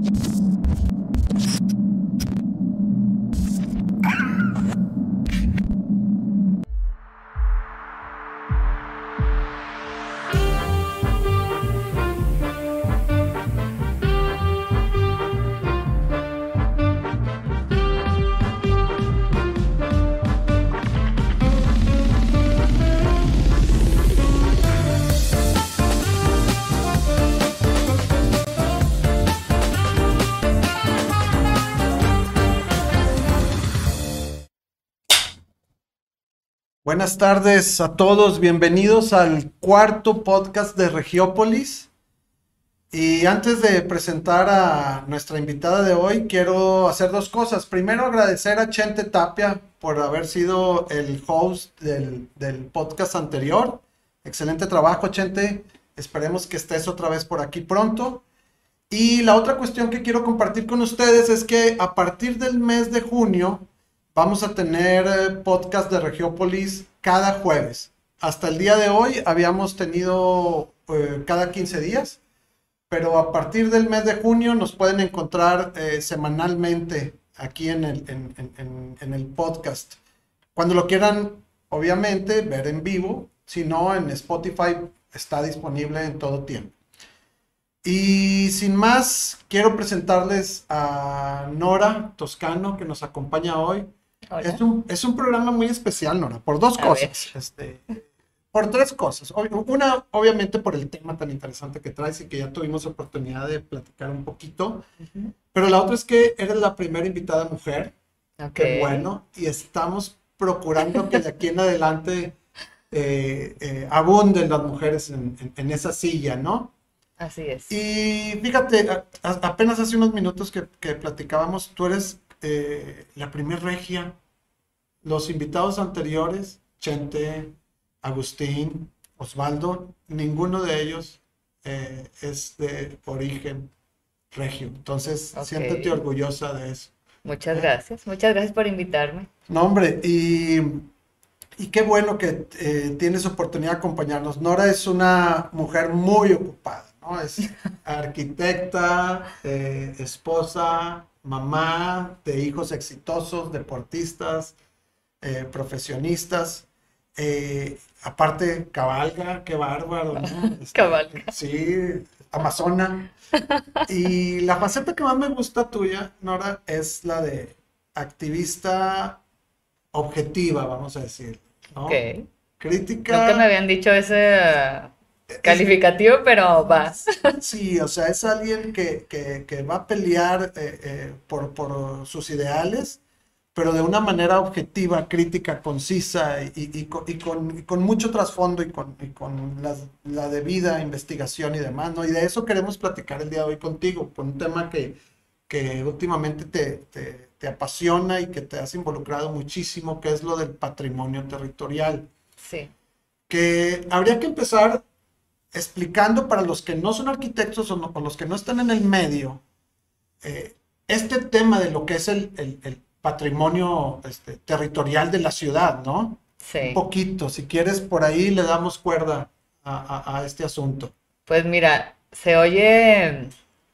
you Buenas tardes a todos, bienvenidos al cuarto podcast de Regiópolis. Y antes de presentar a nuestra invitada de hoy, quiero hacer dos cosas. Primero, agradecer a Chente Tapia por haber sido el host del, del podcast anterior. Excelente trabajo, Chente. Esperemos que estés otra vez por aquí pronto. Y la otra cuestión que quiero compartir con ustedes es que a partir del mes de junio vamos a tener eh, podcast de Regiópolis cada jueves. Hasta el día de hoy habíamos tenido eh, cada 15 días, pero a partir del mes de junio nos pueden encontrar eh, semanalmente aquí en el, en, el podcast. Cuando lo quieran, obviamente, ver en vivo, si no, en Spotify está disponible en todo tiempo. Y sin más, quiero presentarles a Nora Toscano, que nos acompaña hoy. Es un, es un, programa muy especial, Nora, por dos cosas. Este, por tres cosas. Una, obviamente, por el tema tan interesante que traes y que ya tuvimos oportunidad de platicar un poquito. Pero la otra es que eres la primera invitada mujer. Qué bueno. Y estamos procurando que de aquí en adelante eh, eh, abunden las mujeres en, en, esa silla, ¿no? Así es. Y fíjate, apenas hace unos minutos que, que platicábamos, tú eres eh, la primer regia, los invitados anteriores, Chente, Agustín, Osvaldo, ninguno de ellos eh, es de origen regio. Entonces, siéntete orgullosa de eso. Muchas gracias, muchas gracias por invitarme. No, hombre, y, y qué bueno que eh, tienes oportunidad de acompañarnos. Nora es una mujer muy ocupada, ¿no? Es arquitecta, esposa, mamá de hijos exitosos, deportistas, eh, profesionistas. Eh, aparte, cabalga, qué bárbaro, ¿no? Este, cabalga. Sí, amazona. Y la faceta que más me gusta tuya, Nora, es la de activista objetiva, vamos a decir. ¿no? Crítica. Nunca me habían dicho ese calificativo, pero vas. Sí, o sea, es alguien que, va a pelear eh, eh, por, sus ideales, pero de una manera objetiva, crítica, concisa y, con, mucho trasfondo y con, la, debida investigación y demás, ¿no? Y de eso queremos platicar el día de hoy contigo, con un tema que, últimamente te, te apasiona y que te has involucrado muchísimo, que es lo del patrimonio territorial. Sí. Que habría que empezar explicando para los que no son arquitectos o, no, los que no están en el medio, eh, este tema de lo que es el, patrimonio este, territorial de la ciudad, ¿no? Sí. Un poquito, si quieres, por ahí le damos cuerda a, este asunto. Pues mira, se oye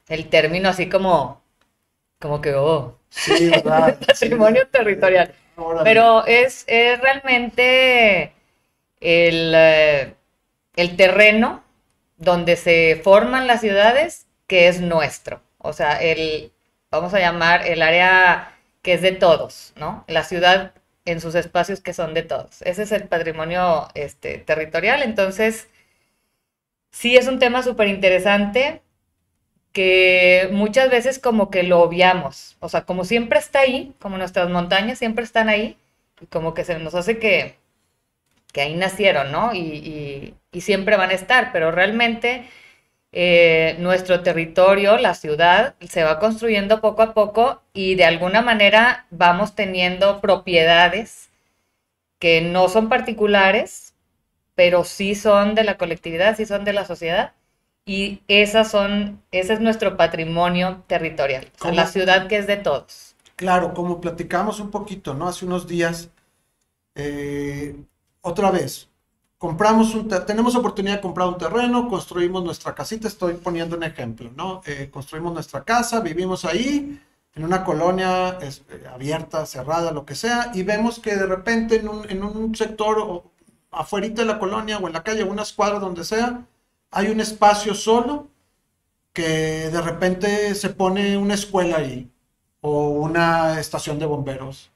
el término así como, como que, oh. Sí, ¿verdad? patrimonio territorial. Pero es, realmente el, eh, el terreno donde se forman las ciudades, que es nuestro. O sea, el, vamos a llamar el área que es de todos, ¿no? La ciudad en sus espacios que son de todos. Ese es el patrimonio este, territorial. Entonces, sí es un tema súper interesante que muchas veces como que lo obviamos. O sea, como siempre está ahí, como nuestras montañas siempre están ahí, y como que se nos hace que que ahí nacieron, ¿no? Y, siempre van a estar, pero realmente eh, nuestro territorio, la ciudad, se va construyendo poco a poco y de alguna manera vamos teniendo propiedades que no son particulares, pero sí son de la colectividad, sí son de la sociedad. Y esas son, ese es nuestro patrimonio territorial, la ciudad que es de todos. Claro, como platicamos un poquito, ¿no? Hace unos días, eh, otra vez, compramos un, tenemos oportunidad de comprar un terreno, construimos nuestra casita, estoy poniendo un ejemplo, ¿no? Eh, construimos nuestra casa, vivimos ahí, en una colonia eh, abierta, cerrada, lo que sea, y vemos que de repente en un, en un sector o de la colonia o en la calle, una escuadra, donde sea, hay un espacio solo que de repente se pone una escuela ahí, o una estación de bomberos,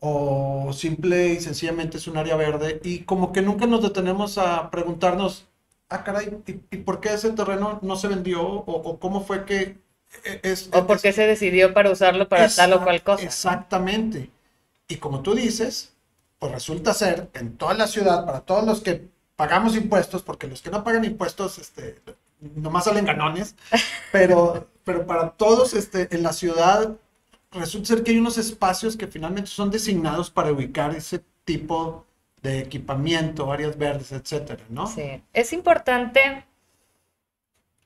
o simple y sencillamente es un área verde y como que nunca nos detenemos a preguntarnos, ah, caray, ¿y, por qué ese terreno no se vendió? ¿O, cómo fue que e, es... ¿O por qué se decidió para usarlo para tal o cual cosa? Exactamente. Y como tú dices, pues resulta ser que en toda la ciudad, para todos los que pagamos impuestos, porque los que no pagan impuestos, este, nomás salen ganones, pero, pero para todos este, en la ciudad resulta ser que hay unos espacios que finalmente son designados para ubicar ese tipo de equipamiento, áreas verdes, etcétera, ¿no? Sí. Es importante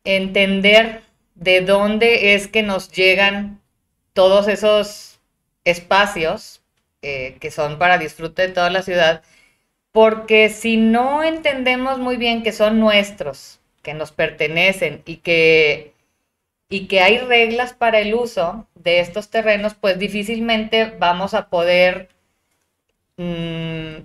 entender de dónde es que nos llegan todos esos espacios eh, que son para disfrute de toda la ciudad, porque si no entendemos muy bien que son nuestros, que nos pertenecen y que y que hay reglas para el uso de estos terrenos, pues difícilmente vamos a poder mm,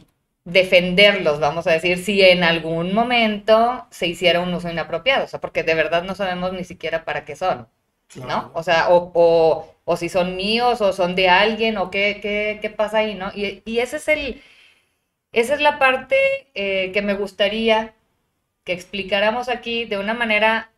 defenderlos, vamos a decir, si en algún momento se hiciera un uso inapropiado, o sea, porque de verdad no sabemos ni siquiera para qué son, ¿no? O sea, o, si son míos o son de alguien o qué, qué, pasa ahí, ¿no? Y, y, ese es el, esa es la parte eh, que me gustaría que explicáramos aquí de una manera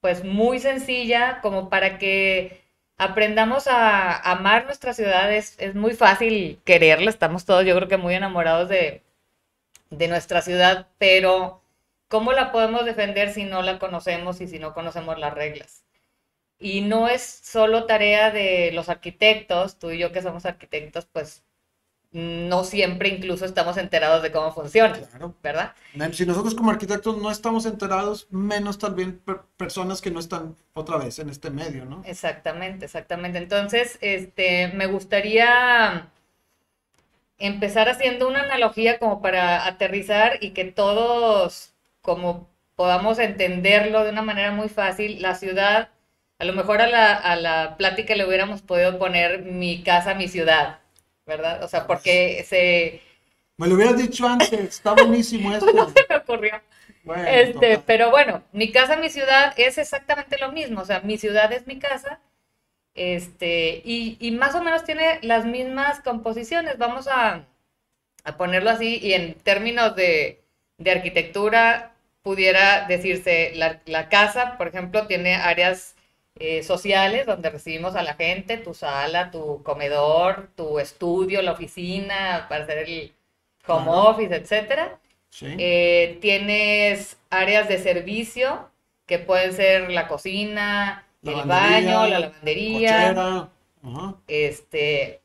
pues muy sencilla como para que aprendamos a amar nuestra ciudad. Es, muy fácil quererla, estamos todos yo creo que muy enamorados de, de nuestra ciudad, pero ¿cómo la podemos defender si no la conocemos y si no conocemos las reglas? Y no es solo tarea de los arquitectos, tú y yo que somos arquitectos, pues no siempre incluso estamos enterados de cómo funciona, claro. ¿verdad? Si nosotros como arquitectos no estamos enterados, menos también personas que no están otra vez en este medio, ¿no? Exactamente, exactamente. Entonces, este, me gustaría empezar haciendo una analogía como para aterrizar y que todos como podamos entenderlo de una manera muy fácil. La ciudad, a lo mejor a la, a la plática le hubiéramos podido poner mi casa, mi ciudad ¿verdad? O sea, porque se... Me lo hubieras dicho antes, está buenísimo esto. no se me ocurrió. este, pero bueno, mi casa, mi ciudad es exactamente lo mismo. O sea, mi ciudad es mi casa. Este, y, y más o menos tiene las mismas composiciones. Vamos a, a ponerlo así. Y en términos de, de arquitectura, pudiera decirse, la, la, casa, por ejemplo, tiene áreas eh, sociales donde recibimos a la gente, tu sala, tu comedor, tu estudio, la oficina para hacer el home office, etcétera. Eh, tienes áreas de servicio que pueden ser la cocina, el baño, la lavandería, este,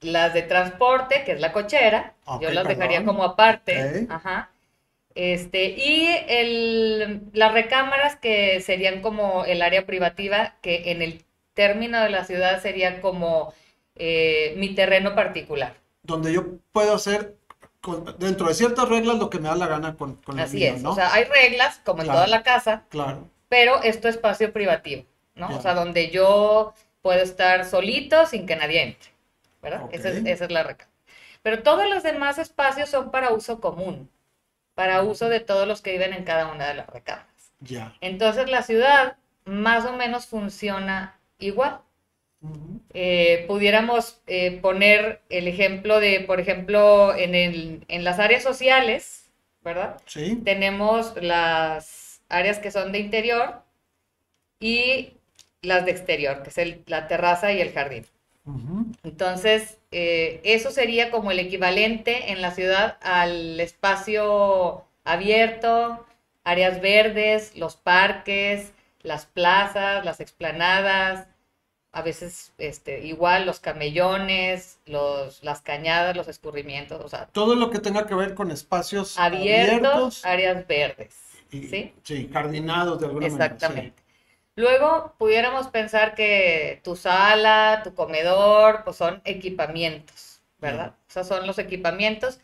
las de transporte, que es la cochera, yo las dejaría como aparte, ajá. Este, y el, las recámaras que serían como el área privativa, que en el término de la ciudad sería como eh, mi terreno particular. Donde yo puedo hacer dentro de ciertas reglas lo que me da la gana con, con Así es, o sea, hay reglas como en toda la casa, claro. pero esto es espacio privativo, ¿no? O sea, donde yo puedo estar solito sin que nadie entre, ¿verdad? Esa, es, esa es la recámara. Pero todos los demás espacios son para uso común para uso de todos los que viven en cada una de las recámaras. Ya. Entonces la ciudad más o menos funciona igual. Eh, pudiéramos eh, poner el ejemplo de, por ejemplo, en, el, en las áreas sociales, ¿verdad? Sí. Tenemos las áreas que son de interior y las de exterior, que es la terraza y el jardín. Entonces, eh, eso sería como el equivalente en la ciudad al espacio abierto, áreas verdes, los parques, las plazas, las explanadas, a veces este, igual los camellones, los, las cañadas, los escurrimientos, o sea... Todo lo que tenga que ver con espacios abiertos, áreas verdes. ¿sí? Sí, jardinados de alguna manera. Exactamente. Luego pudiéramos pensar que tu sala, tu comedor, pues son equipamientos, ¿verdad? O sea, son los equipamientos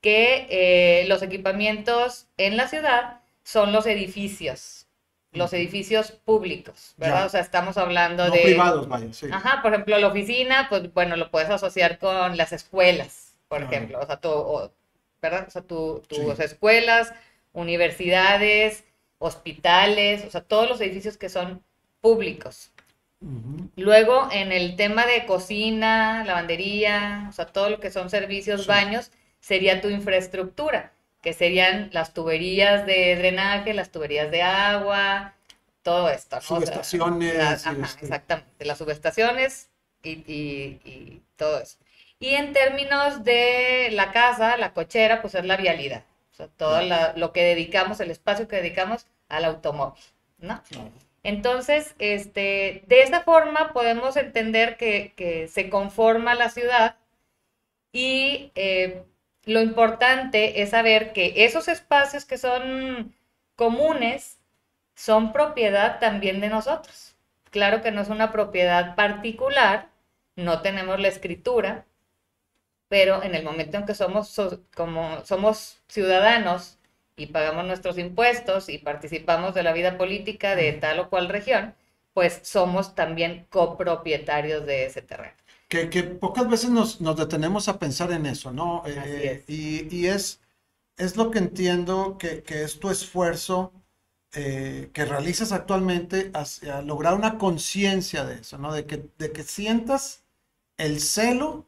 que eh, los equipamientos en la ciudad son los edificios, los edificios públicos, ¿verdad? O sea, estamos hablando no de... privados, vaya, sí. Ajá, por ejemplo, la oficina, pues bueno, lo puedes asociar con las escuelas, por ejemplo, o sea, tu, ¿verdad? O sea, tus escuelas, universidades, hospitales, o sea, todos los edificios que son públicos. Luego, en el tema de cocina, lavandería, o sea, todo lo que son servicios, baños, sería tu infraestructura, que serían las tuberías de drenaje, las tuberías de agua, todo esto. Subestaciones. Este exactamente, las subestaciones y, y, todo eso. Y en términos de la casa, la cochera, pues es la vialidad. O sea, todo lo que dedicamos, el espacio que dedicamos al automóvil, ¿no? Entonces, este, de esta forma podemos entender que, se conforma la ciudad y eh, lo importante es saber que esos espacios que son comunes son propiedad también de nosotros. Claro que no es una propiedad particular, no tenemos la escritura, pero en el momento en que somos, como somos ciudadanos y pagamos nuestros impuestos y participamos de la vida política de tal o cual región, pues somos también copropietarios de ese terreno. Que, pocas veces nos, detenemos a pensar en eso, ¿no? Eh, y, es, es lo que entiendo que, es tu esfuerzo eh, que realizas actualmente hacia lograr una conciencia de eso, ¿no? De que, de que sientas el celo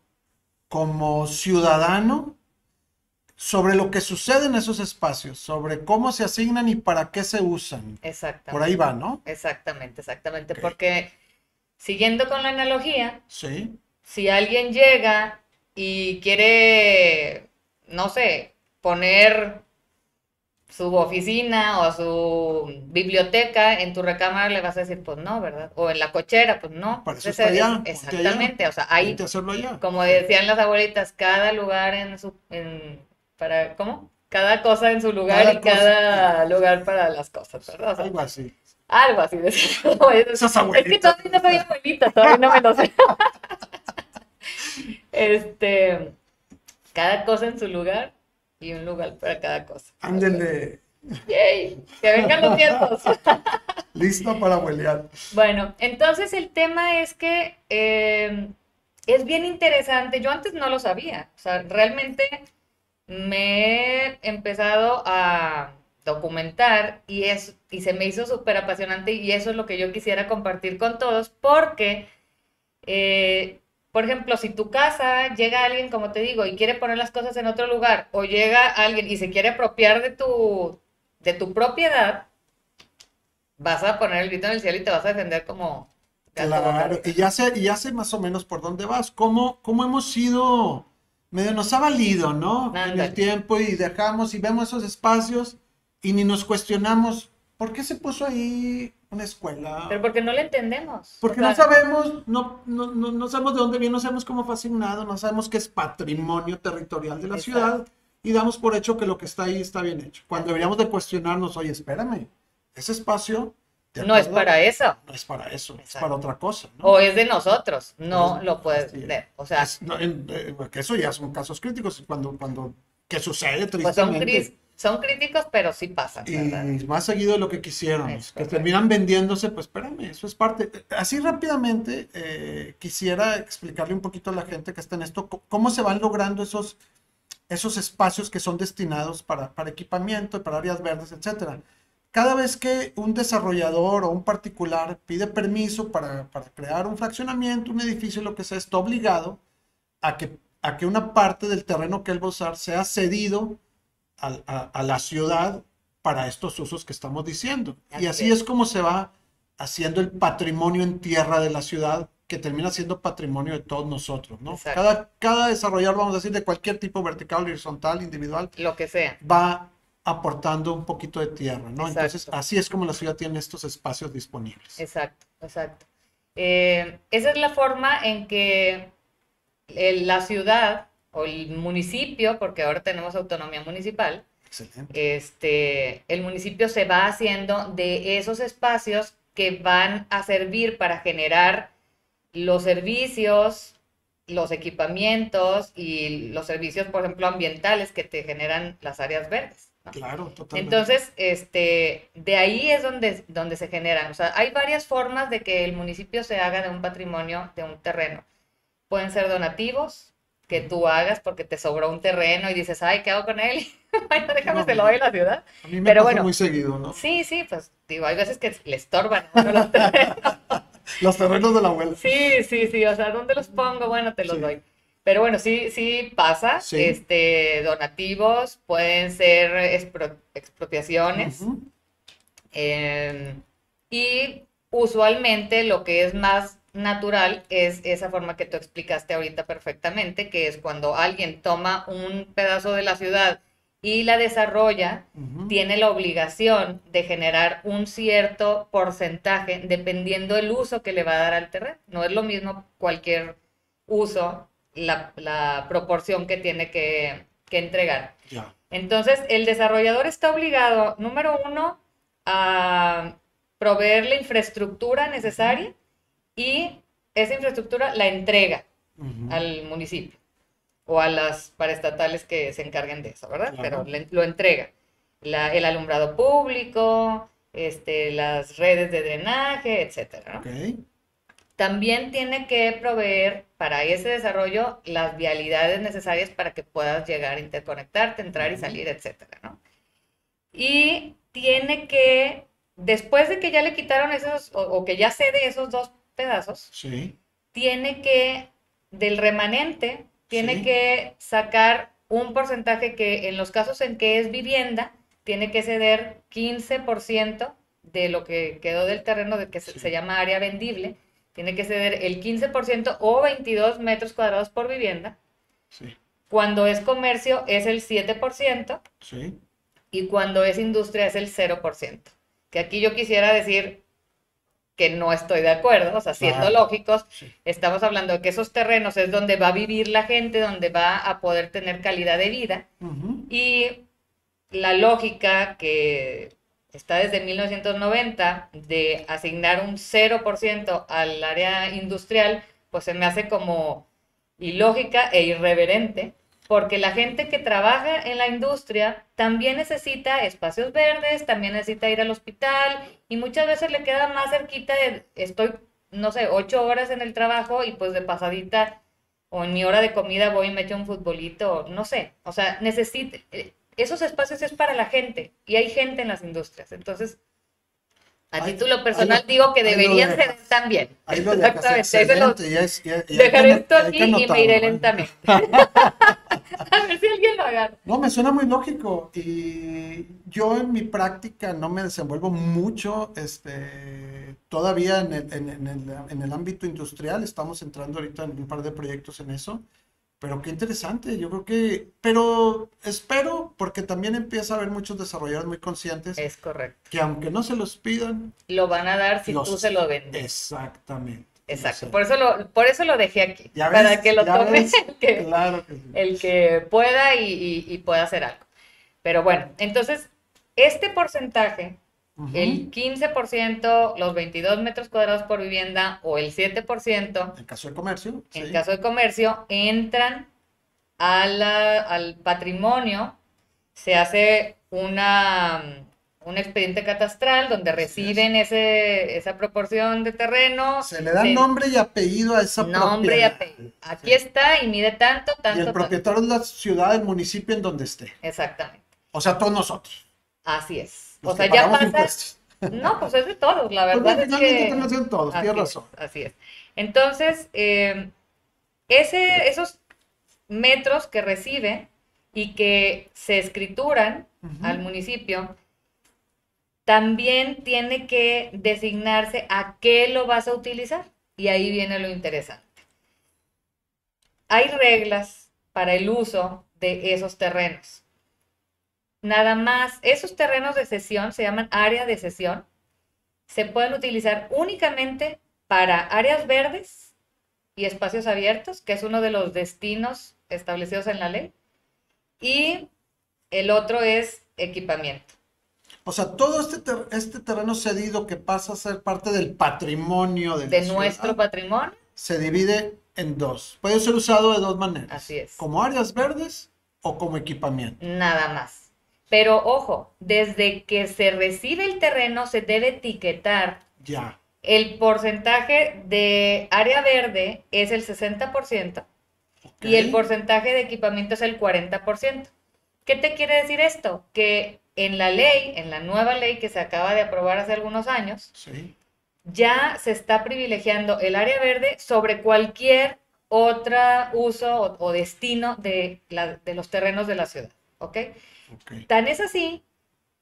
como ciudadano sobre lo que sucede en esos espacios, sobre cómo se asignan y para qué se usan. Exactamente. Por ahí va, ¿no? Exactamente, exactamente. Porque siguiendo con la analogía, sí si alguien llega y quiere, no sé, poner su oficina o su biblioteca en tu recámara, le vas a decir, pues no, ¿verdad? O en la cochera, pues no. Para eso está allá, exactamente, o sea, hay, como decían las abuelitas, cada lugar en su, en, para, ¿cómo? Cada cosa en su lugar y cada lugar para las cosas, ¿verdad? algo así. Algo así. es que todavía no soy abuelita, todavía no me lo sé. este, cada cosa en su lugar y un lugar para cada cosa. Ándenle. Yay, que vengan los tiempos. Listo para huelear. Bueno, entonces el tema es que eh, es bien interesante. Yo antes no lo sabía. O sea, realmente me he empezado a documentar y, es, y se me hizo súper apasionante y eso es lo que yo quisiera compartir con todos porque eh, por ejemplo, si tu casa llega alguien, como te digo, y quiere poner las cosas en otro lugar, o llega alguien y se quiere apropiar de tu, de tu propiedad, vas a poner el grito en el cielo y te vas a defender como... Claro, y ya sé, y ya sé más o menos por dónde vas. ¿Cómo, cómo hemos sido, medio nos ha valido, ¿no? En el tiempo y dejamos y vemos esos espacios y ni nos cuestionamos, ¿por qué se puso ahí una escuela. Pero porque no le entendemos. Porque no sabemos, no, no, no, sabemos de dónde viene, no sabemos cómo fue asignado, no sabemos qué es patrimonio territorial de la ciudad y damos por hecho que lo que está ahí está bien hecho. Cuando deberíamos de cuestionarnos, oye, espérame, ese espacio... No es para eso. No es para eso, es para otra cosa. O es de nosotros, no lo puedes ver. O sea, eh, que eso ya son casos críticos cuando, cuando, ¿qué sucede tristemente? Pues son críticos, pero sí pasan. Y más seguido de lo que quisieron. que terminan vendiéndose, pues espérame, eso es parte. Así rápidamente, eh, quisiera explicarle un poquito a la gente que está en esto, cómo se van logrando esos, esos espacios que son destinados para, para equipamiento, para áreas verdes, etcétera. Cada vez que un desarrollador o un particular pide permiso para, para crear un fraccionamiento, un edificio, lo que sea, está obligado a que, a que una parte del terreno que él va a usar sea cedido a, la ciudad para estos usos que estamos diciendo. y así es. como se va haciendo el patrimonio en tierra de la ciudad, que termina siendo patrimonio de todos nosotros, ¿no? Cada, cada desarrollador, vamos a decir, de cualquier tipo, vertical, horizontal, individual, lo que sea, va aportando un poquito de tierra, ¿no? Entonces, así es como la ciudad tiene estos espacios disponibles. Exacto, exacto. Eh, esa es la forma en que la ciudad o el municipio, porque ahora tenemos autonomía municipal, este, el municipio se va haciendo de esos espacios que van a servir para generar los servicios los equipamientos y los servicios, por ejemplo, ambientales que te generan las áreas verdes. Claro, totalmente. Entonces, este, de ahí es donde, donde se generan. O sea, hay varias formas de que el municipio se haga de un patrimonio, de un terreno. Pueden ser donativos, que tú hagas porque te sobró un terreno y dices, ay, ¿qué hago con él? bueno, déjame se lo doy a la ciudad. A mí me Pero pasa bueno, muy seguido, ¿no? Sí, sí, pues digo, hay veces que le estorban los terrenos. los terrenos de la abuela. Sí, sí, sí, o sea, ¿dónde los pongo? Bueno, te los doy. Pero bueno, sí, sí pasa. Este, donativos, pueden ser expropiaciones. Em, y usualmente lo que es más natural es esa forma que tú explicaste ahorita perfectamente, que es cuando alguien toma un pedazo de la ciudad y la desarrolla, tiene la obligación de generar un cierto porcentaje dependiendo el uso que le va a dar al terreno. No es lo mismo cualquier uso, la, proporción que tiene que, entregar. Entonces, el desarrollador está obligado, número uno, a proveer la infraestructura necesaria y esa infraestructura la entrega al municipio o a las paraestatales que se encarguen de eso, ¿verdad? Pero lo entrega. el alumbrado público, este, las redes de drenaje, etcétera, También tiene que proveer para ese desarrollo las vialidades necesarias para que puedas llegar, interconectarte, entrar y salir, etcétera, ¿no? Y tiene que, después de que ya le quitaron esos, o, o que ya cede esos dos pedazos, sí. tiene que, del remanente, tiene que sacar un porcentaje que en los casos en que es vivienda, tiene que ceder 15% de lo que quedó del terreno de que se, llama área vendible, tiene que ceder el 15% o 22 metros cuadrados por vivienda. Sí. Cuando es comercio es el 7%. Sí. Y cuando es industria es el 0%. Que aquí yo quisiera decir, que no estoy de acuerdo, o sea, siendo lógicos, estamos hablando de que esos terrenos es donde va a vivir la gente, donde va a poder tener calidad de vida. Y la lógica que está desde 1990 de asignar un 0% al área industrial, pues se me hace como ilógica e irreverente porque la gente que trabaja en la industria también necesita espacios verdes, también necesita ir al hospital y muchas veces le queda más cerquita de, estoy, no sé, ocho horas en el trabajo y pues de pasadita o en mi hora de comida voy y me un futbolito, no sé, o sea, necesita, eh, esos espacios es para la gente y hay gente en las industrias, entonces a título personal digo que deberían ser también. Ahí lo Exactamente. Dejaré esto aquí y me iré lentamente. a ver si alguien lo agarra. No, me suena muy lógico. Y yo en mi práctica no me desenvuelvo mucho este, todavía en el, en, el, en el ámbito industrial. Estamos entrando ahorita en un par de proyectos en eso. Pero qué interesante, yo creo que, pero espero, porque también empieza a haber muchos desarrolladores muy conscientes. Es correcto. Que aunque no se los pidan. Lo van a dar si tú se lo vendes. Exactamente. Exacto, por eso lo, por eso lo dejé aquí. para que lo tome el, que, el que pueda y, y pueda hacer algo. Pero bueno, entonces, este porcentaje el 15%, los 22 metros cuadrados por vivienda o el 7%. En caso de comercio. En caso de comercio, entran al patrimonio, se hace una, un expediente catastral donde reciben ese, esa proporción de terreno. Se le da nombre y apellido a esa Nombre y apellido. Aquí está y mide tanto, tanto. Y el propietario es la ciudad, el municipio en donde esté. Exactamente. O sea, todos nosotros. Así es o sea, ya pasa. No, pues es de todos, la pues verdad. es que... todos, tienes razón. así es. Entonces, eh, ese, esos metros que recibe y que se escrituran al municipio, también tiene que designarse a qué lo vas a utilizar. Y ahí viene lo interesante. Hay reglas para el uso de esos terrenos. Nada más, esos terrenos de sesión se llaman área de sesión. Se pueden utilizar únicamente para áreas verdes y espacios abiertos, que es uno de los destinos establecidos en la ley. Y el otro es equipamiento. O sea, todo este, este terreno cedido que pasa a ser parte del patrimonio de, de nuestro patrimonio se divide en dos. Puede ser usado de dos maneras. Así es. Como áreas verdes o como equipamiento. Nada más. Pero ojo, desde que se recibe el terreno se debe etiquetar. Ya. El porcentaje de área verde es el 60% y el porcentaje de equipamiento es el 40%. ¿Qué te quiere decir esto? Que en la ley, en la nueva ley que se acaba de aprobar hace algunos años, ya se está privilegiando el área verde sobre cualquier otro uso o, destino de, de, los terrenos de la ciudad. ¿ok? Tan es así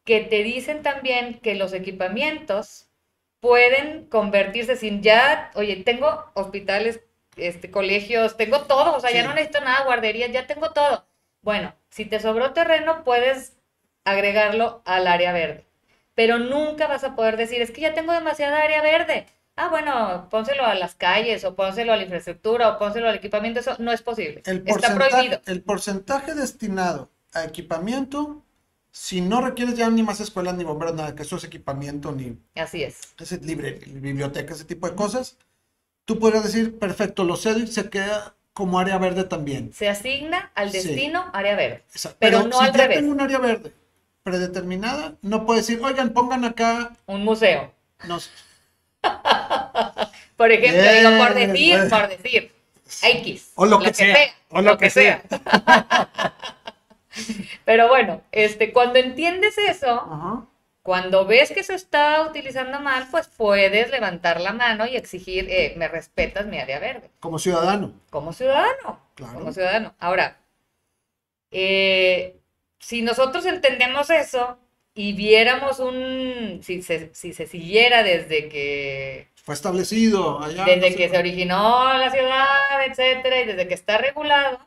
que te dicen también que los equipamientos pueden convertirse sin ya, oye, tengo hospitales, este, colegios, tengo todo, o sea, ya no necesito nada, guarderías, ya tengo todo. Bueno, si te sobró terreno, puedes agregarlo al área verde. Pero nunca vas a poder decir, es que ya tengo demasiada área verde. Ah, bueno, pónselo a las calles o pónselo a la infraestructura o pónselo al equipamiento. Eso no es posible. Está prohibido. El porcentaje destinado a equipamiento, si no requieres ya ni más escuelas ni bomberos, nada, que eso es equipamiento ni... Así es. Es libre, biblioteca, ese tipo de cosas. Tú podrías decir, perfecto, lo cedo y se queda como área verde también. Se asigna al destino área verde. Pero, no al revés. tengo un área verde predeterminada, no puede decir, oigan, pongan acá... Un museo. No por ejemplo, digo, por decir, por decir, X. O lo, que, sea, O lo, que, sea. Pero bueno, este, cuando entiendes eso, cuando ves que se está utilizando mal, pues puedes levantar la mano y exigir, eh, me respetas mi área verde. Como ciudadano. Como ciudadano. Claro. Como ciudadano. Ahora, eh, si nosotros entendemos eso y viéramos un, si se, si se siguiera desde que... Fue establecido allá. Desde que se originó la ciudad, etcétera, y desde que está regulado.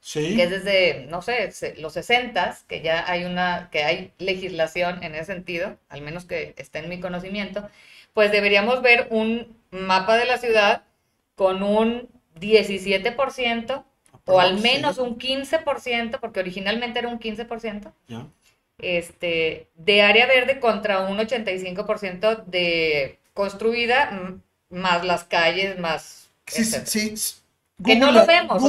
Sí. Que es desde, no sé, los 60 que ya hay una, que hay legislación en ese sentido, al menos que esté en mi conocimiento, pues deberíamos ver un mapa de la ciudad con un 17% o al menos un 15%, porque originalmente era un 15%, este, de área verde contra un 85% de construida, más las calles, más... Sí, sí, que no lo vemos.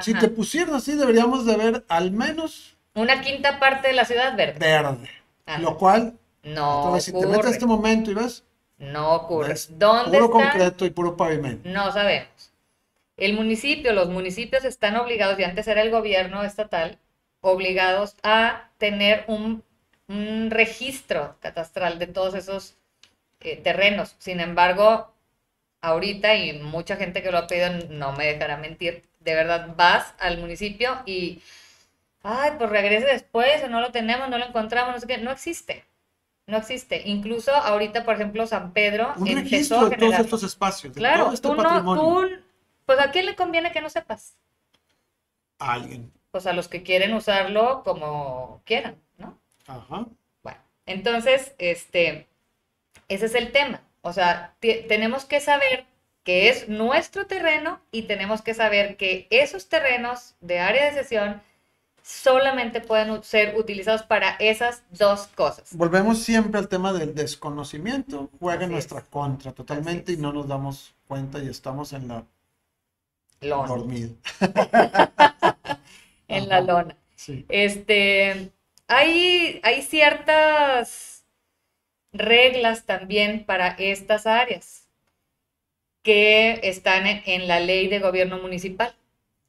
si te pusieras así, deberíamos de ver al menos... Una quinta parte de la ciudad verde. Verde. Lo cual... No Si te metes a este momento y ves... No ocurre. ¿Dónde puro concreto y puro pavimento. No sabemos. El municipio, los municipios están obligados, y antes era el gobierno estatal, obligados a tener un, registro catastral de todos esos eh, terrenos. Sin embargo, ahorita, y mucha gente que lo ha pedido no me dejará mentir, de verdad vas al municipio y, ay, pues regrese después, o no lo tenemos, no lo encontramos, no sé qué, no existe. No existe. Incluso ahorita, por ejemplo, San Pedro un registro de todos estos espacios, de claro, todo este tú patrimonio. No, pues a quién le conviene que no sepas. A alguien. Pues a los que quieren usarlo como quieran, ¿no? Ajá. Bueno, entonces, este, ese es el tema. O sea, tenemos que saber que es nuestro terreno y tenemos que saber que esos terrenos de área de sesión solamente pueden ser utilizados para esas dos cosas. Volvemos siempre al tema del desconocimiento, juega en nuestra contra totalmente y no nos damos cuenta y estamos en la Dormido. en la lona. Este, hay, hay ciertas reglas también para estas áreas que están en, la ley de gobierno municipal.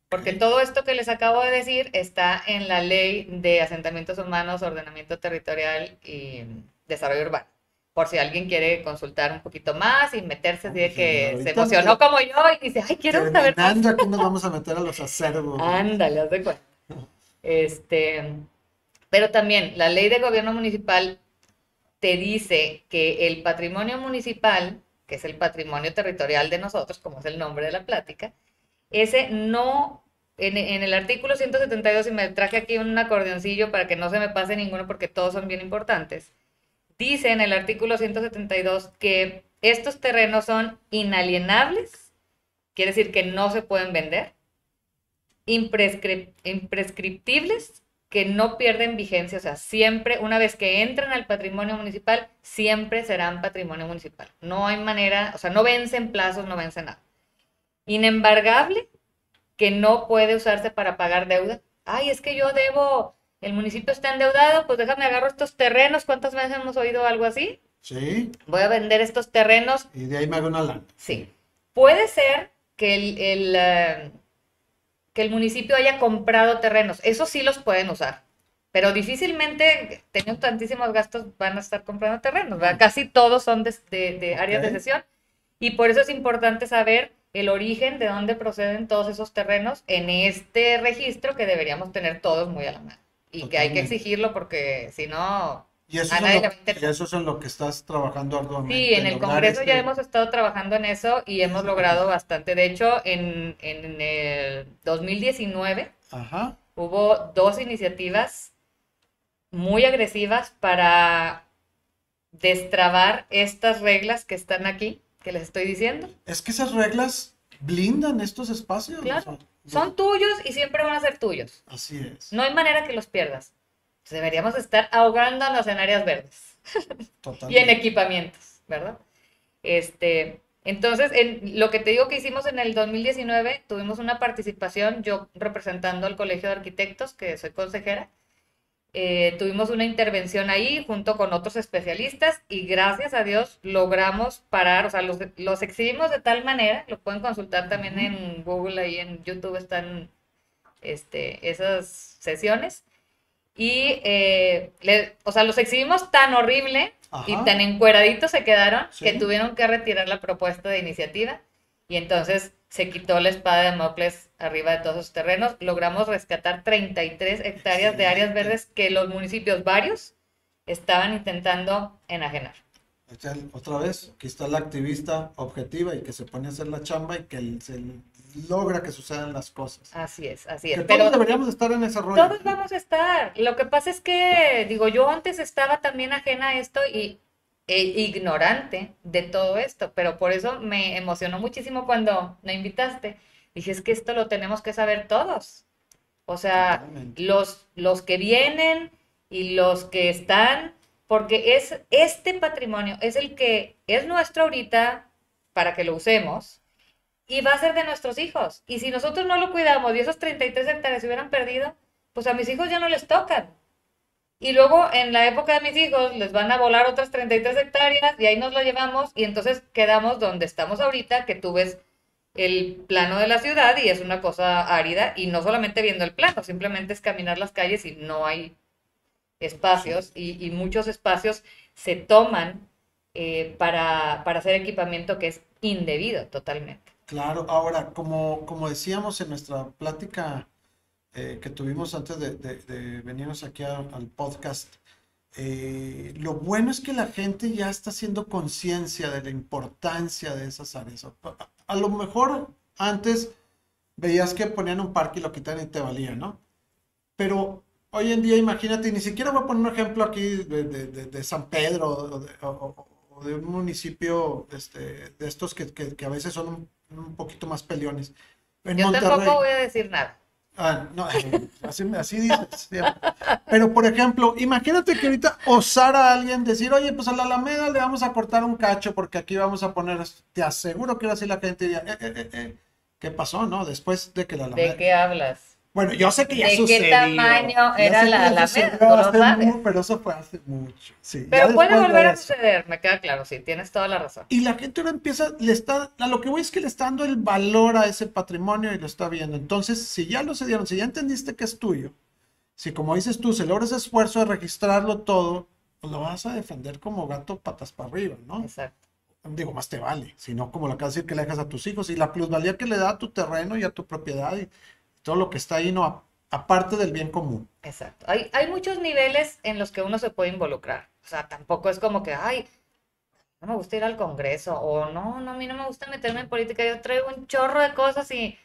Porque todo esto que les acabo de decir está en la ley de asentamientos humanos, ordenamiento territorial y desarrollo urbano por si alguien quiere consultar un poquito más y meterse así de que se emocionó como yo y dice, ay, quiero saber más. aquí nos vamos a meter a los acervos. Ándale, haz de cuenta. Este, pero también la ley de gobierno municipal te dice que el patrimonio municipal, que es el patrimonio territorial de nosotros, como es el nombre de la plática, ese no, en, en el artículo 172, y me traje aquí un acordeoncillo para que no se me pase ninguno porque todos son bien importantes, dice en el artículo 172 que estos terrenos son inalienables, quiere decir que no se pueden vender, imprescriptibles, que no pierden vigencia, o sea, siempre, una vez que entran al patrimonio municipal, siempre serán patrimonio municipal. No hay manera, o sea, no vencen plazos, no vencen nada. inembargable que no puede usarse para pagar deuda. Ay, es que yo debo, el municipio está endeudado, pues déjame agarro estos terrenos. ¿Cuántas veces hemos oído algo así? Sí. Voy a vender estos terrenos. Y de ahí me hago una lana. Sí. Puede ser que el, eh, que el municipio haya comprado terrenos. Eso sí los pueden usar. Pero difícilmente, teniendo tantísimos gastos, van a estar comprando terrenos. Casi todos son de, áreas de sesión. Y por eso es importante saber el origen de dónde proceden todos esos terrenos en este registro que deberíamos tener todos muy a la mano. Y que hay que exigirlo porque si no, y eso, es en lo que estás trabajando arduamente. Sí, en el Congreso ya este hemos estado trabajando en eso y hemos logrado bastante. De hecho, en, en el 2019 hubo dos iniciativas muy agresivas para destrabar estas reglas que están aquí, que les estoy diciendo. Es que esas reglas blindan estos espacios. Claro. Son tuyos y siempre van a ser tuyos. Así es. No hay manera que los pierdas deberíamos estar ahogándonos en áreas verdes. Y en equipamientos, ¿verdad? Este, entonces, en, lo que te digo que hicimos en el 2019, tuvimos una participación, yo representando al Colegio de Arquitectos, que soy consejera, eh, tuvimos una intervención ahí junto con otros especialistas y gracias a Dios logramos parar, o sea, los, los exhibimos de tal manera, lo pueden consultar también en Google, ahí en YouTube están este, esas sesiones, y, eh, o sea, los exhibimos tan horrible y tan encueraditos se quedaron que tuvieron que retirar la propuesta de iniciativa. Y entonces se quitó la espada de Mocles arriba de todos esos terrenos. Logramos rescatar 33 hectáreas de áreas verdes que los municipios varios estaban intentando enajenar. Otra vez, aquí está la activista objetiva y que se pone a hacer la chamba y que se logra que sucedan las cosas. Así es, así es. Pero todos deberíamos estar en ese rol. Todos vamos a estar. Lo que pasa es que, digo, yo antes estaba también ajena a esto y e ignorante de todo esto, pero por eso me emocionó muchísimo cuando me invitaste. Dije, es que esto lo tenemos que saber todos. O sea, los, los que vienen y los que están, porque es este patrimonio, es el que es nuestro ahorita para que lo usemos, y va a ser de nuestros hijos. Y si nosotros no lo cuidamos y esos 33 hectáreas se hubieran perdido, pues a mis hijos ya no les tocan. Y luego en la época de mis hijos les van a volar otras 33 hectáreas y ahí nos lo llevamos y entonces quedamos donde estamos ahorita, que tú ves el plano de la ciudad y es una cosa árida y no solamente viendo el plano, simplemente es caminar las calles y no hay espacios y, muchos espacios se toman eh, para, para hacer equipamiento que es indebido totalmente. Claro, ahora, como, como decíamos en nuestra plática eh, que tuvimos antes de, venirnos aquí al podcast, eh, lo bueno es que la gente ya está haciendo conciencia de la importancia de esas áreas. A, lo mejor antes veías que ponían un parque y lo quitaban y te valía, ¿no? Pero hoy en día, imagínate, ni siquiera voy a poner un ejemplo aquí de, San Pedro o, de un municipio este, de estos que, que, a veces son un un poquito más peleones. Yo tampoco voy a decir nada. Ah, no, eh, así, así dices. Pero, por ejemplo, imagínate que ahorita osara alguien decir, oye, pues a la Alameda le vamos a cortar un cacho porque aquí vamos a poner, te aseguro que ahora sí la gente diría, eh, eh, eh, ¿qué pasó, no? Después de que la Alameda... ¿De qué hablas? Bueno, yo sé que ya ¿De sucedió. qué tamaño era la Alameda? pero eso fue hace mucho. Sí, pero puede volver a suceder, me queda claro, sí, tienes toda la razón. Y la gente ahora empieza, le está, a lo que voy es que le está dando el valor a ese patrimonio y lo está viendo. Entonces, si ya lo se dieron, si ya entendiste que es tuyo, si como dices tú, se logra ese esfuerzo de registrarlo todo, pues lo vas a defender como gato patas para arriba, ¿no? Exacto. Digo, más te vale, si no, como lo acabas de decir, que le dejas a tus hijos y la plusvalía que le da a tu terreno y a tu propiedad. Y, todo lo que está ahí, no, aparte del bien común. Exacto. Hay, hay muchos niveles en los que uno se puede involucrar. O sea, tampoco es como que, ay, no me gusta ir al Congreso, o no, no, a mí no me gusta meterme en política, yo traigo un chorro de cosas y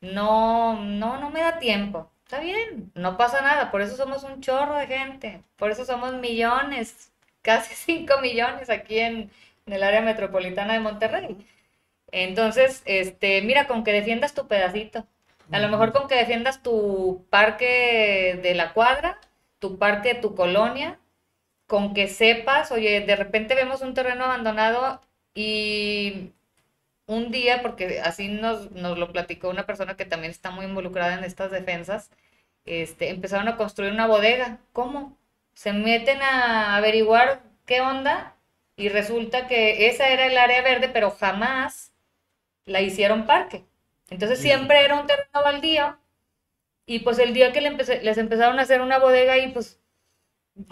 no, no, no me da tiempo. Está bien, no pasa nada, por eso somos un chorro de gente, por eso somos millones, casi 5 millones aquí en, en el área metropolitana de Monterrey. Entonces, este, mira, con que defiendas tu pedacito, a lo mejor con que defiendas tu parque de la cuadra, tu parque de tu colonia, con que sepas, oye, de repente vemos un terreno abandonado y un día, porque así nos, nos lo platicó una persona que también está muy involucrada en estas defensas, este, empezaron a construir una bodega. ¿Cómo? Se meten a averiguar qué onda y resulta que esa era el área verde, pero jamás la hicieron parque. Entonces siempre era un terreno baldío y pues el día que les empezaron a hacer una bodega y pues,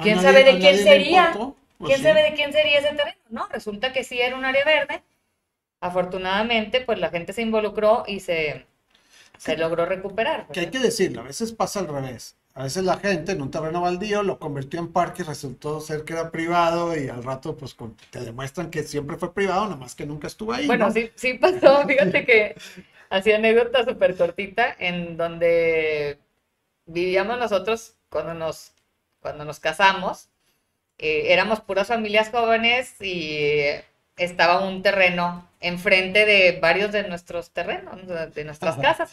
¿quién sabe de quién sería? Pues ¿Quién sabe de quién sería ese terreno? No, resulta que sí era un área verde. Afortunadamente, pues la gente se involucró y se, se logró recuperar. Que hay que decirlo, a veces pasa al revés. A veces la gente en un terreno baldío lo convirtió en parque y resultó ser que era privado y al rato pues te demuestran que siempre fue privado, nada más que nunca estuvo ahí. Bueno, sí, sí pasó, fíjate que hacía anécdota súper cortita en donde vivíamos nosotros cuando nos, cuando nos casamos. Eh, éramos puras familias jóvenes y estaba un terreno enfrente de varios de nuestros terrenos, de nuestras casas.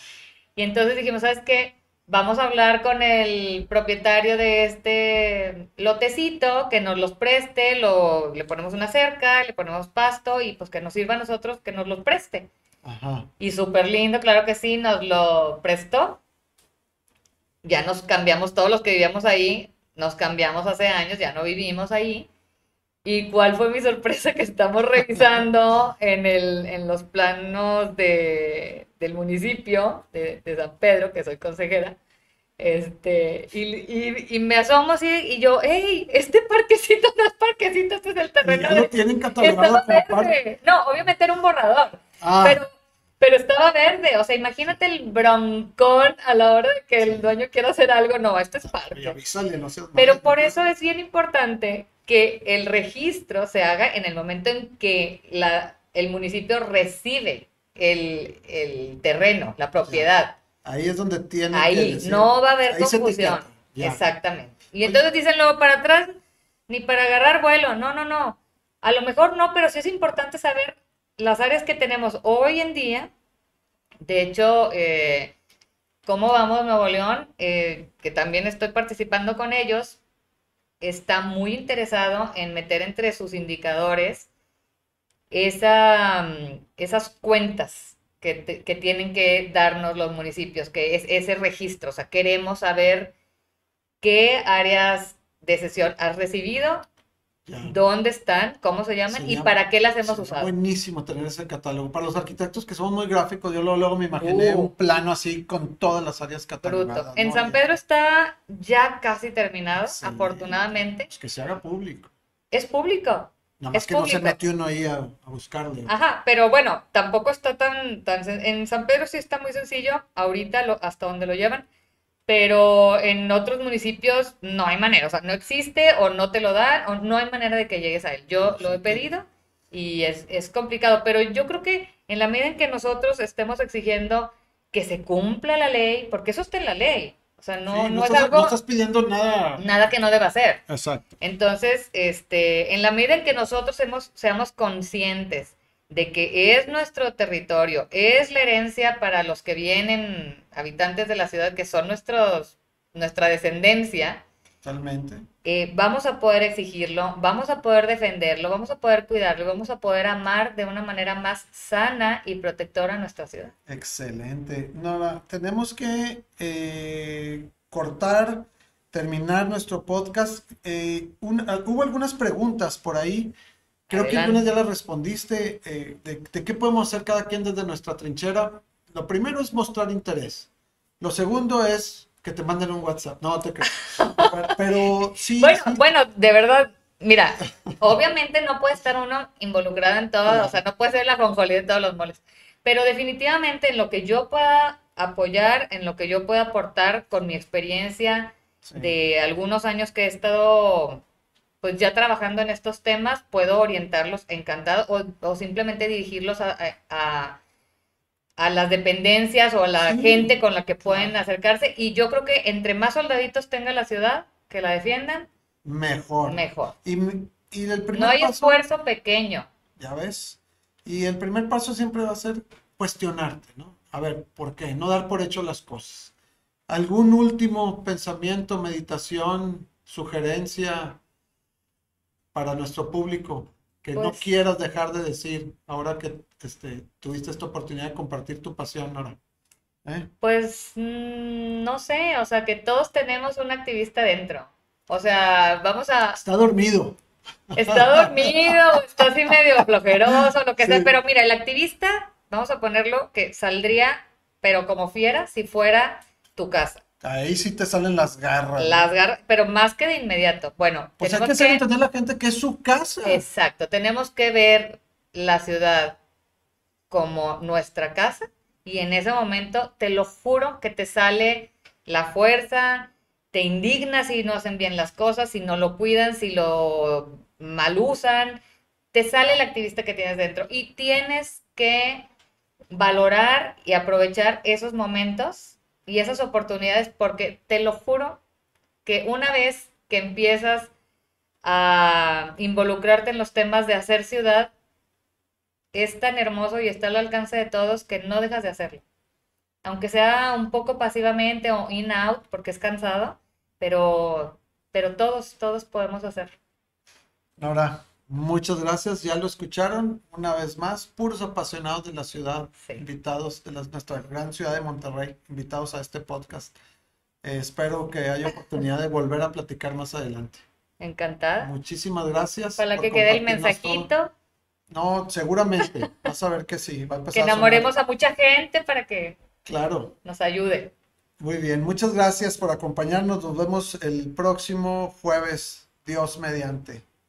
Y entonces dijimos, ¿sabes qué? Vamos a hablar con el propietario de este lotecito, que nos los preste, lo, le ponemos una cerca, le ponemos pasto y pues que nos sirva a nosotros que nos los preste. Y súper lindo, claro que sí, nos lo prestó. Ya nos cambiamos, todos los que vivíamos ahí, nos cambiamos hace años, ya no vivimos ahí. ¿Y cuál fue mi sorpresa? Que estamos revisando en, el, en los planos de, del municipio de, de, San Pedro, que soy consejera. Este, y, y, me asomo así y yo, hey, este parquecito no es parquecito, este es el terreno. Ya lo tienen catalogado No, obviamente era un borrador. Ah. Pero, pero estaba verde. O sea, imagínate el broncón a la hora de que el dueño quiera hacer algo. No, esto es parque. pero por eso es bien importante que el registro se haga en el momento en que la, el municipio recibe el, terreno, la propiedad. Ahí es donde tiene Ahí, no va a haber confusión. Exactamente. Y entonces dicen luego para atrás, ni para agarrar vuelo. No, no, no. A lo mejor no, pero sí es importante saber las áreas que tenemos hoy en día, de hecho, eh, ¿cómo vamos Nuevo León? Eh, que también estoy participando con ellos, está muy interesado en meter entre sus indicadores mm, esas cuentas que, que, tienen que darnos los municipios, que es ese registro. O sea, queremos saber qué áreas de sesión has recibido dónde están, cómo se llaman y para qué las hemos usado. Buenísimo tener ese catálogo. Para los arquitectos que somos muy gráficos, yo luego, me imaginé uh. un plano así con todas las áreas catalogadas. En San Pedro está ya casi terminado, afortunadamente. Es que se haga público. Es público. Nada más que no se metió uno ahí a, a buscarle. Ajá, pero bueno, tampoco está tan, tan... En San Pedro sí está muy sencillo, ahorita lo, hasta donde lo llevan pero en otros municipios no hay manera, o sea, no existe o no te lo dan o no hay manera de que llegues a él. Yo lo he pedido y es, es complicado, pero yo creo que en la medida en que nosotros estemos exigiendo que se cumpla la ley, porque eso está en la ley, o sea, no, no, es algo... No estás pidiendo nada... Nada que no deba hacer. Exacto. Entonces, este, en la medida en que nosotros hemos, seamos conscientes de que es nuestro territorio, es la herencia para los que vienen, habitantes de la ciudad, que son nuestros, nuestra descendencia. Totalmente. Eh, vamos a poder exigirlo, vamos a poder defenderlo, vamos a poder cuidarlo, vamos a poder amar de una manera más sana y protectora nuestra ciudad. Excelente. Nora, tenemos que eh, cortar, terminar nuestro podcast. Eh, hubo algunas preguntas por ahí. Creo que algunas ya las respondiste. Eh, de, qué podemos hacer cada quien desde nuestra trinchera? Lo primero es mostrar interés. Lo segundo es que te manden un WhatsApp. No te creo. Pero sí. Bueno, bueno, de verdad, mira, obviamente no puede estar uno involucrado en todo, o sea, no puede ser la conjolía de todos los moles. Pero definitivamente en lo que yo pueda apoyar, en lo que yo pueda aportar con mi experiencia de algunos años que he estado pues ya trabajando en estos temas, puedo orientarlos encantado o, simplemente dirigirlos a, a, las dependencias o a la gente con la que pueden acercarse. Y yo creo que entre más soldaditos tenga la ciudad que la defiendan, mejor. Mejor. Y, el primer no hay esfuerzo pequeño. Ya ves. Y el primer paso siempre va a ser cuestionarte, ¿no? A ver, ¿por qué? No dar por hecho las cosas. ¿Algún último pensamiento, meditación, sugerencia para nuestro público que no Pues- quieras dejar de decir ahora que este, tuviste esta oportunidad de compartir tu pasión, Nora. ¿Eh? Pues mm, no sé, o sea, que todos tenemos un activista dentro. O sea, vamos a... Está dormido. Está dormido, está así medio flojeroso, lo que sea. Pero mira, el activista, vamos a ponerlo, que saldría, pero como fiera, si fuera tu casa. Ahí sí te salen las garras. Las garras, pero más que de inmediato. Bueno, Pues hay que hacer entender a la gente que es su casa. Exacto, tenemos que ver la ciudad como nuestra casa y en ese momento te lo juro que te sale la fuerza, te indigna si no hacen bien las cosas, si no lo cuidan, si lo malusan, te sale el activista que tienes dentro y tienes que valorar y aprovechar esos momentos y esas oportunidades porque te lo juro que una vez que empiezas a involucrarte en los temas de hacer ciudad, es tan hermoso y está al alcance de todos que no dejas de hacerlo. Aunque sea un poco pasivamente o in-out, porque es cansado, pero, pero todos, todos podemos hacerlo. Nora, muchas gracias. Ya lo escucharon una vez más. Puros apasionados de la ciudad, Sí. invitados de la- nuestra gran ciudad de Monterrey, invitados a este podcast. Eh, espero que haya oportunidad de volver a platicar más adelante. Encantada. Muchísimas gracias. Para que quede el todo. mensajito, No, seguramente. Vas a ver que sí. Va a empezar que a enamoremos a mucha gente para que Claro. nos ayude. Muy bien. Muchas gracias por acompañarnos. Nos vemos el próximo jueves. Dios mediante.